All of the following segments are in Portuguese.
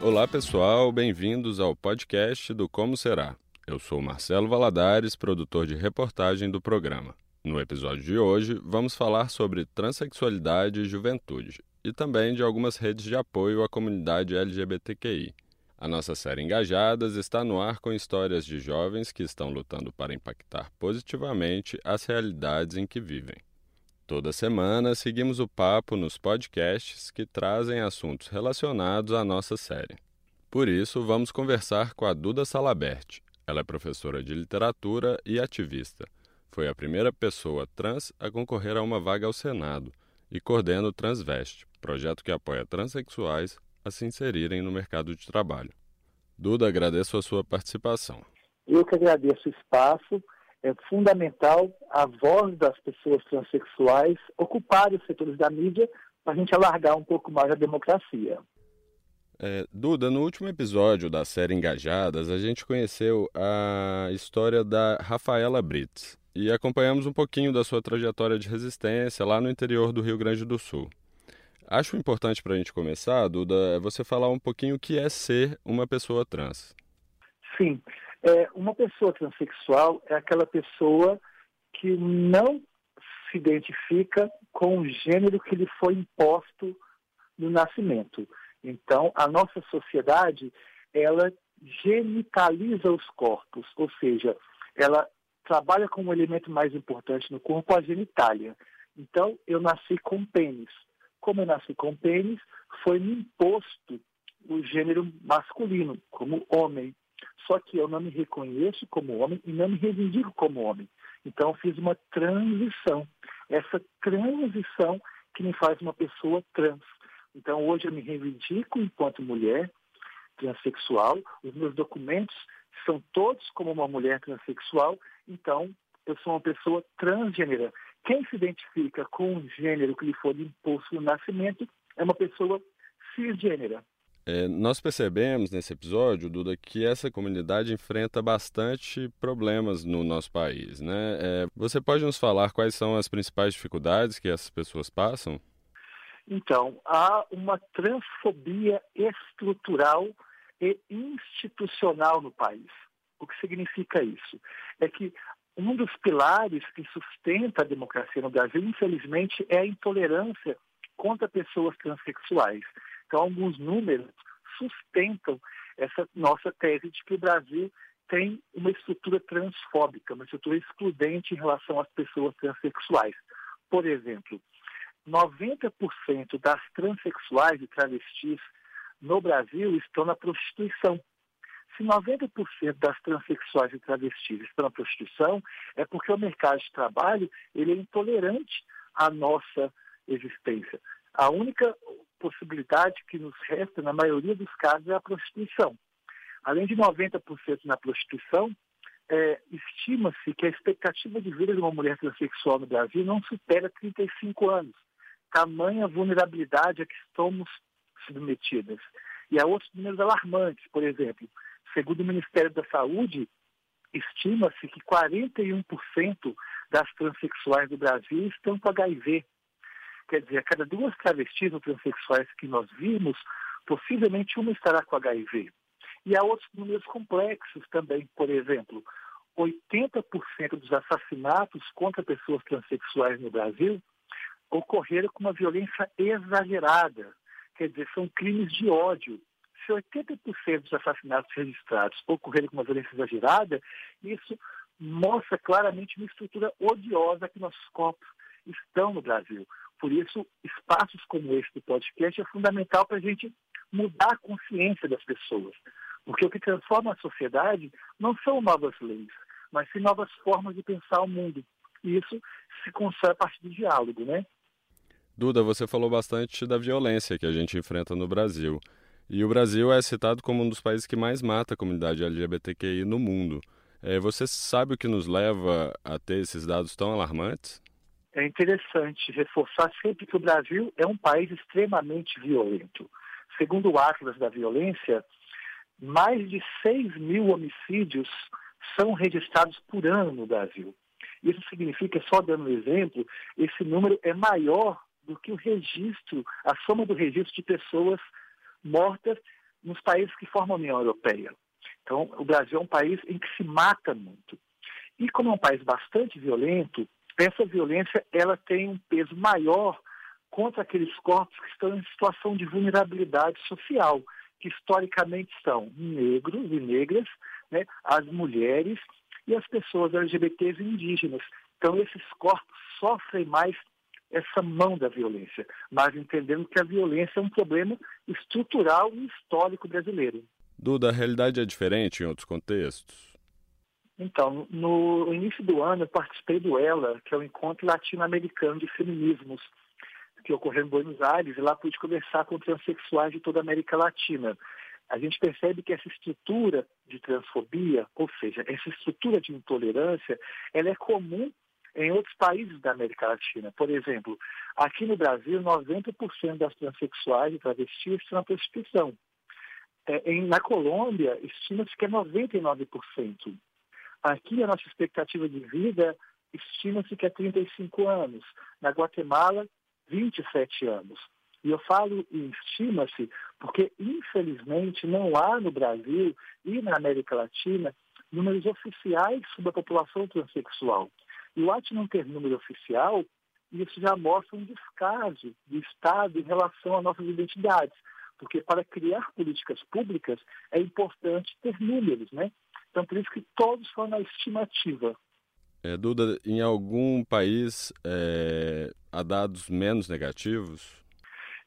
Olá pessoal, bem-vindos ao podcast do Como Será. Eu sou Marcelo Valadares, produtor de reportagem do programa. No episódio de hoje, vamos falar sobre transexualidade e juventude e também de algumas redes de apoio à comunidade LGBTQI. A nossa série Engajadas está no ar com histórias de jovens que estão lutando para impactar positivamente as realidades em que vivem. Toda semana seguimos o papo nos podcasts que trazem assuntos relacionados à nossa série. Por isso, vamos conversar com a Duda Salabert. Ela é professora de literatura e ativista. Foi a primeira pessoa trans a concorrer a uma vaga ao Senado e coordena o Transveste, projeto que apoia transexuais a se inserirem no mercado de trabalho. Duda, agradeço a sua participação. Eu que agradeço o espaço. É fundamental a voz das pessoas transexuais ocupar os setores da mídia para a gente alargar um pouco mais a democracia. É, Duda, no último episódio da série Engajadas, a gente conheceu a história da Rafaela Brits e acompanhamos um pouquinho da sua trajetória de resistência lá no interior do Rio Grande do Sul. Acho importante para a gente começar, Duda, você falar um pouquinho o que é ser uma pessoa trans. Sim, é, uma pessoa transexual é aquela pessoa que não se identifica com o gênero que lhe foi imposto no nascimento. Então, a nossa sociedade, ela genitaliza os corpos, ou seja, ela trabalha como elemento mais importante no corpo a genitália. Então, eu nasci com pênis como eu nasci com pênis, foi-me imposto o gênero masculino, como homem. Só que eu não me reconheço como homem e não me reivindico como homem. Então, eu fiz uma transição. Essa transição que me faz uma pessoa trans. Então, hoje eu me reivindico enquanto mulher transexual. Os meus documentos são todos como uma mulher transexual. Então, eu sou uma pessoa transgênera. Quem se identifica com o gênero que lhe foi imposto no nascimento é uma pessoa cisgênera. É, nós percebemos nesse episódio, Duda, que essa comunidade enfrenta bastante problemas no nosso país. Né? É, você pode nos falar quais são as principais dificuldades que essas pessoas passam? Então, há uma transfobia estrutural e institucional no país. O que significa isso? É que um dos pilares que sustenta a democracia no Brasil, infelizmente, é a intolerância contra pessoas transexuais. Então, alguns números sustentam essa nossa tese de que o Brasil tem uma estrutura transfóbica, uma estrutura excludente em relação às pessoas transexuais. Por exemplo, 90% das transexuais e travestis no Brasil estão na prostituição. Se 90% das transexuais e travestis estão na prostituição, é porque o mercado de trabalho ele é intolerante à nossa existência. A única possibilidade que nos resta, na maioria dos casos, é a prostituição. Além de 90% na prostituição, é, estima-se que a expectativa de vida de uma mulher transexual no Brasil não supera 35 anos. Tamanha vulnerabilidade a que estamos submetidas. E há outros números alarmantes, por exemplo, Segundo o Ministério da Saúde, estima-se que 41% das transexuais do Brasil estão com HIV. Quer dizer, a cada duas travestis ou transexuais que nós vimos, possivelmente uma estará com HIV. E há outros números complexos também. Por exemplo, 80% dos assassinatos contra pessoas transexuais no Brasil ocorreram com uma violência exagerada. Quer dizer, são crimes de ódio se 80% dos assassinatos registrados ocorreram com uma violência exagerada, isso mostra claramente uma estrutura odiosa que nossos corpos estão no Brasil. Por isso, espaços como esse do podcast é fundamental para a gente mudar a consciência das pessoas. Porque o que transforma a sociedade não são novas leis, mas sim novas formas de pensar o mundo. E isso se constrói a partir do diálogo, né? Duda, você falou bastante da violência que a gente enfrenta no Brasil. E o Brasil é citado como um dos países que mais mata a comunidade LGBTQI no mundo. É, você sabe o que nos leva a ter esses dados tão alarmantes? É interessante reforçar sempre que o Brasil é um país extremamente violento. Segundo o Atlas da Violência, mais de 6 mil homicídios são registrados por ano no Brasil. Isso significa, só dando um exemplo, esse número é maior do que o registro, a soma do registro de pessoas mortas nos países que formam a União Europeia. Então, o Brasil é um país em que se mata muito. E como é um país bastante violento, essa violência ela tem um peso maior contra aqueles corpos que estão em situação de vulnerabilidade social, que historicamente são negros e negras, né, as mulheres e as pessoas LGBTs e indígenas. Então, esses corpos sofrem mais essa mão da violência, mas entendendo que a violência é um problema estrutural e histórico brasileiro. Duda, a realidade é diferente em outros contextos? Então, no início do ano, eu participei do ELA, que é o Encontro Latino-Americano de Feminismos, que ocorreu em Buenos Aires, e lá pude conversar com transexuais de toda a América Latina. A gente percebe que essa estrutura de transfobia, ou seja, essa estrutura de intolerância, ela é comum em outros países da América Latina. Por exemplo, aqui no Brasil, 90% das transexuais e travestis estão na prostituição. É, em, na Colômbia, estima-se que é 99%. Aqui a nossa expectativa de vida estima-se que é 35 anos. Na Guatemala, 27 anos. E eu falo estima-se porque, infelizmente, não há no Brasil e na América Latina números oficiais sobre a população transexual. E o ato não ter número oficial, isso já mostra um descaso do Estado em relação às nossas identidades. Porque para criar políticas públicas é importante ter números, né? Então, por isso que todos foram na estimativa. É, Duda, em algum país é, há dados menos negativos?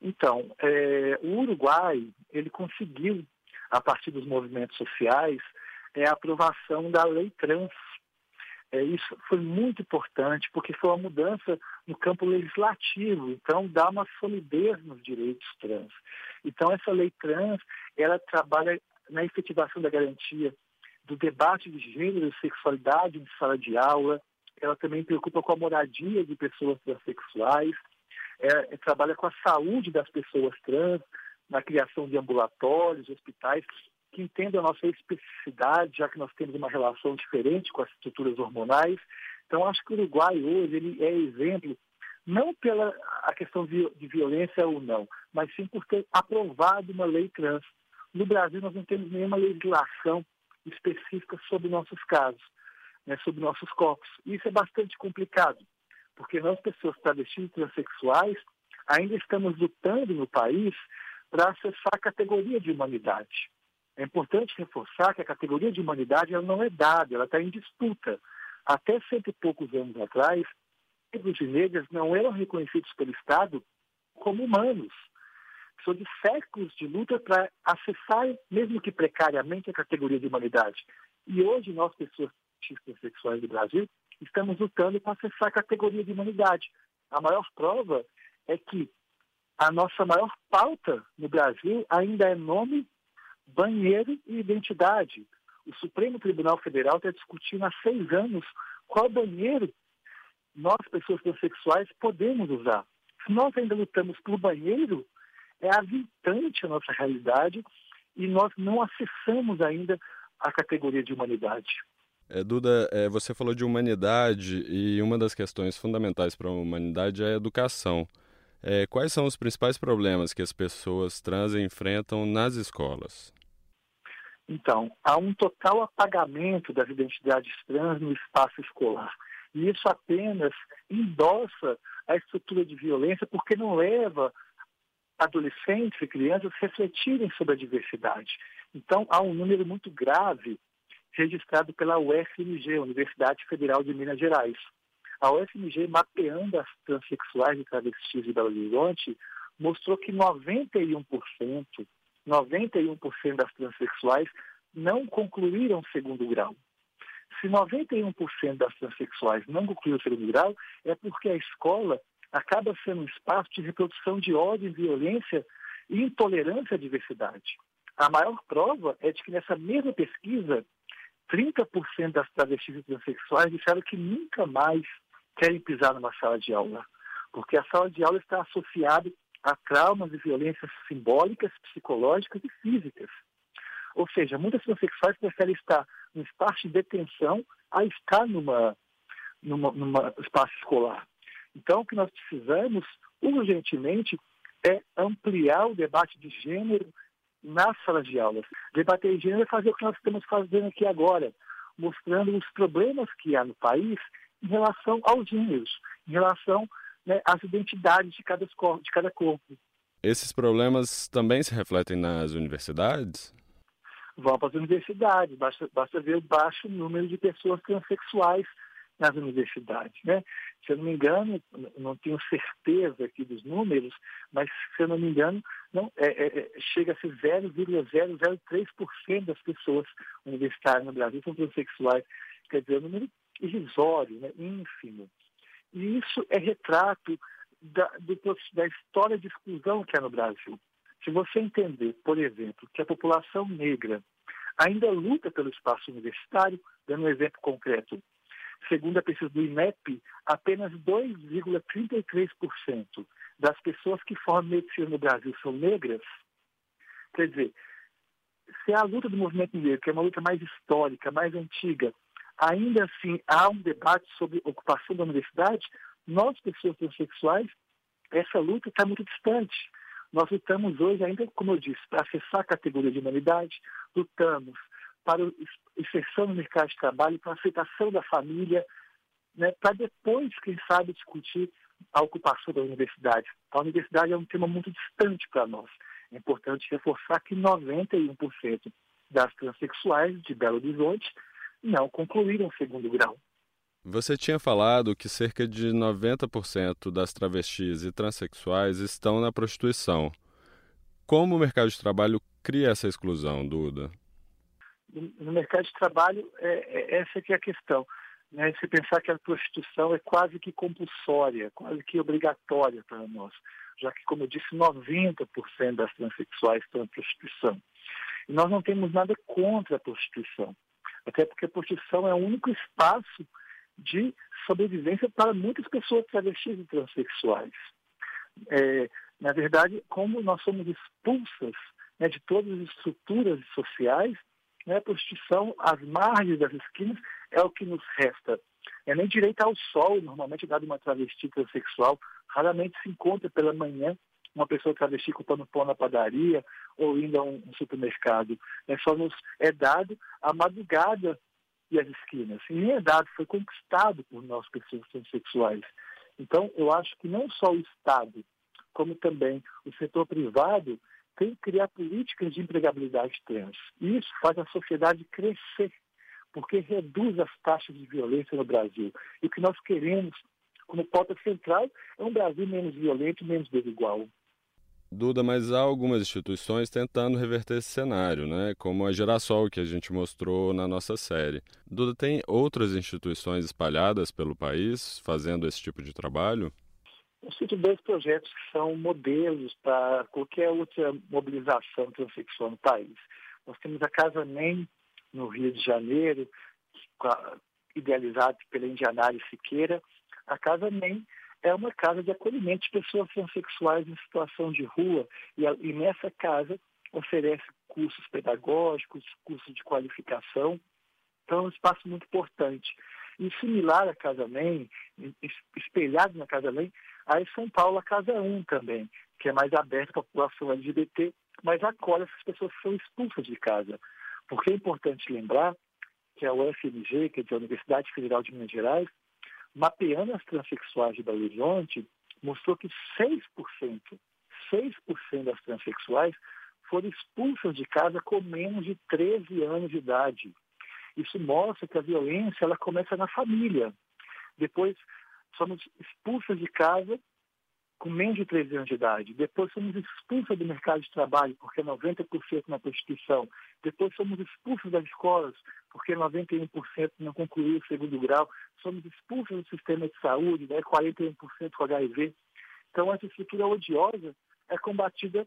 Então, é, o Uruguai, ele conseguiu, a partir dos movimentos sociais, é, a aprovação da lei trans. É, isso foi muito importante, porque foi uma mudança no campo legislativo, então dá uma solidez nos direitos trans. Então, essa lei trans, ela trabalha na efetivação da garantia do debate de gênero sexualidade em sala de aula. Ela também preocupa com a moradia de pessoas transexuais. É, é, trabalha com a saúde das pessoas trans, na criação de ambulatórios, hospitais que entendam a nossa especificidade, já que nós temos uma relação diferente com as estruturas hormonais. Então, acho que o Uruguai hoje ele é exemplo não pela a questão de, de violência ou não, mas sim por ter aprovado uma lei trans. No Brasil, nós não temos nenhuma legislação específica sobre nossos casos, né, sobre nossos corpos. Isso é bastante complicado, porque nós, pessoas travestis e transexuais, ainda estamos lutando no país para acessar a categoria de humanidade. É importante reforçar que a categoria de humanidade ela não é dada, ela está em disputa. Até cento e poucos anos atrás, negros e negras não eram reconhecidos pelo Estado como humanos precisou de séculos de luta para acessar, mesmo que precariamente, a categoria de humanidade. E hoje, nós, pessoas sexuais do Brasil, estamos lutando para acessar a categoria de humanidade. A maior prova é que a nossa maior pauta no Brasil ainda é nome, banheiro e identidade. O Supremo Tribunal Federal está discutindo há seis anos qual banheiro nós, pessoas transexuais, podemos usar. Se nós ainda lutamos pelo banheiro, é avintante a nossa realidade e nós não acessamos ainda a categoria de humanidade. É, Duda, é, você falou de humanidade e uma das questões fundamentais para a humanidade é a educação. É, quais são os principais problemas que as pessoas trans enfrentam nas escolas? Então, há um total apagamento das identidades trans no espaço escolar. E isso apenas endossa a estrutura de violência porque não leva adolescentes e crianças refletirem sobre a diversidade. Então, há um número muito grave registrado pela UFMG, Universidade Federal de Minas Gerais. A UFMG, mapeando as transexuais e travestis de Belo Horizonte, mostrou que 91%, 91% das transexuais não concluíram o segundo grau. Se 91% das transexuais não concluíram o segundo grau, é porque a escola acaba sendo um espaço de reprodução de ódio, violência e intolerância à diversidade. A maior prova é de que nessa mesma pesquisa, 30% das travestis e transexuais disseram que nunca mais querem pisar numa sala de aula, porque a sala de aula está associada a traumas e violências simbólicas, psicológicas e físicas. Ou seja, muitas transexuais preferem estar num espaço de detenção a estar numa, numa, numa espaço escolar. Então, o que nós precisamos urgentemente é ampliar o debate de gênero nas salas de aulas. Debater gênero é fazer o que nós estamos fazendo aqui agora, mostrando os problemas que há no país em relação aos gêneros, em relação né, às identidades de cada, de cada corpo. Esses problemas também se refletem nas universidades? Vão para as universidades, basta, basta ver o baixo número de pessoas transexuais nas universidades. Né? Se eu não me engano, não tenho certeza aqui dos números, mas se eu não me engano, não, é, é, é chega a ser 0,003% das pessoas universitárias no Brasil são transexuais. Quer dizer, é um número irrisório, né? ínfimo. E isso é retrato da, do, da história de exclusão que há no Brasil. Se você entender, por exemplo, que a população negra ainda luta pelo espaço universitário, dando um exemplo concreto, Segundo a pesquisa do INEP, apenas 2,33% das pessoas que formam medicina no Brasil são negras. Quer dizer, se a luta do movimento negro, que é uma luta mais histórica, mais antiga, ainda assim há um debate sobre ocupação da universidade, nós, pessoas transexuais, essa luta está muito distante. Nós lutamos hoje ainda, como eu disse, para acessar a categoria de humanidade, lutamos para inserção no mercado de trabalho, para aceitação da família, né, para depois, quem sabe, discutir a ocupação da universidade. A universidade é um tema muito distante para nós. É importante reforçar que 91% das transexuais de Belo Horizonte não concluíram o segundo grau. Você tinha falado que cerca de 90% das travestis e transexuais estão na prostituição. Como o mercado de trabalho cria essa exclusão, Duda? No mercado de trabalho, é, é, essa que é a questão. Né? Se pensar que a prostituição é quase que compulsória, quase que obrigatória para nós, já que, como eu disse, 90% das transexuais estão em prostituição. E nós não temos nada contra a prostituição, até porque a prostituição é o único espaço de sobrevivência para muitas pessoas travestis e transexuais. É, na verdade, como nós somos expulsas né, de todas as estruturas sociais, né, a prostituição às margens das esquinas é o que nos resta. É nem direito ao sol, normalmente dado uma travesti transexual, raramente se encontra pela manhã uma pessoa travesti comprando pão na padaria ou indo a um, supermercado. É só nos é dado a madrugada e as esquinas. E nem é dado, foi conquistado por nós, pessoas transexuais. Então, eu acho que não só o Estado, como também o setor privado tem que criar políticas de empregabilidade trans. E isso faz a sociedade crescer, porque reduz as taxas de violência no Brasil. E o que nós queremos, como pauta central, é um Brasil menos violento, menos desigual. Duda, mas há algumas instituições tentando reverter esse cenário, né? como a Gerassol, que a gente mostrou na nossa série. Duda, tem outras instituições espalhadas pelo país fazendo esse tipo de trabalho? Eu cito dois projetos que são modelos para qualquer outra mobilização transexual no país. Nós temos a Casa NEM, no Rio de Janeiro, idealizada pela Indianária Siqueira. A Casa NEM é uma casa de acolhimento de pessoas transexuais em situação de rua e, e nessa casa oferece cursos pedagógicos, cursos de qualificação. Então é um espaço muito importante. E similar à Casa NEM, espelhado na Casa NEM, Aí São Paulo, a Casa 1 também, que é mais aberta para a população LGBT, mas acolhe essas pessoas que são expulsas de casa. Porque é importante lembrar que a UFMG, que é a Universidade Federal de Minas Gerais, mapeando as transexuais de Belo Horizonte, mostrou que 6%, 6% das transexuais foram expulsas de casa com menos de 13 anos de idade. Isso mostra que a violência ela começa na família. Depois, somos expulsas de casa com menos de 13 anos de idade. Depois somos expulsas do mercado de trabalho, porque 90% na prostituição. Depois somos expulsas das escolas, porque 91% não concluiu o segundo grau. Somos expulsas do sistema de saúde, né? 41% com HIV. Então, essa estrutura odiosa é combatida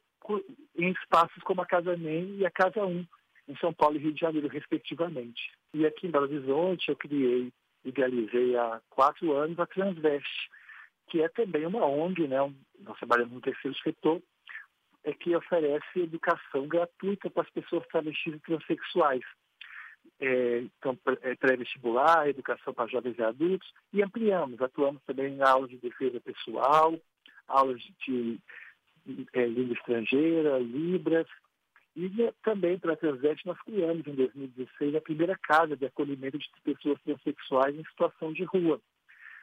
em espaços como a Casa NEM e a Casa 1, em São Paulo e Rio de Janeiro, respectivamente. E aqui em Belo Horizonte, eu criei idealizei há quatro anos a Transveste, que é também uma ONG, né? nós trabalhamos no terceiro setor, é que oferece educação gratuita para as pessoas travestis e transexuais. É, então, é, pré-vestibular, educação para jovens e adultos, e ampliamos, atuamos também em aulas de defesa pessoal, aulas de, de é, língua estrangeira, libras, E também pela Transveste nós criamos em 2016 a primeira casa de acolhimento de pessoas transexuais em situação de rua.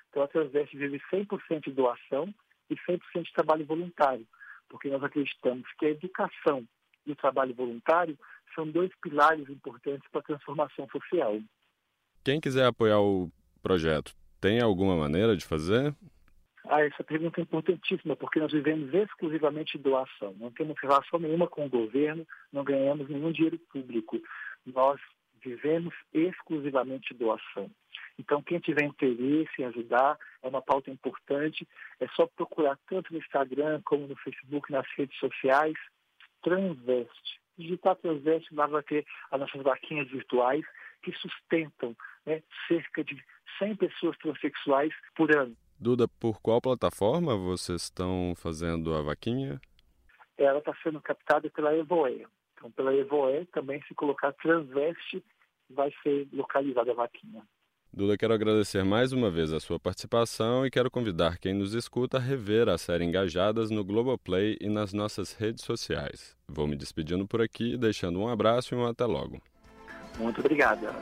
Então a Transveste vive 100% de doação e 100% de trabalho voluntário, porque nós acreditamos que a educação e o trabalho voluntário são dois pilares importantes para a transformação social. Quem quiser apoiar o projeto, tem alguma maneira de fazer? Ah, essa pergunta é importantíssima, porque nós vivemos exclusivamente doação. Não temos relação nenhuma com o governo, não ganhamos nenhum dinheiro público. Nós vivemos exclusivamente doação. Então, quem tiver interesse em ajudar, é uma pauta importante. É só procurar tanto no Instagram como no Facebook, nas redes sociais, Transveste. Digitar Transveste, lá vai ter as nossas vaquinhas virtuais que sustentam né, cerca de 100 pessoas transexuais por ano. Duda, por qual plataforma vocês estão fazendo a vaquinha? Ela está sendo captada pela Evoe. Então, pela Evoe, também se colocar transveste, vai ser localizada a vaquinha. Duda, quero agradecer mais uma vez a sua participação e quero convidar quem nos escuta a rever a série Engajadas no Globoplay e nas nossas redes sociais. Vou me despedindo por aqui, deixando um abraço e um até logo. Muito obrigada.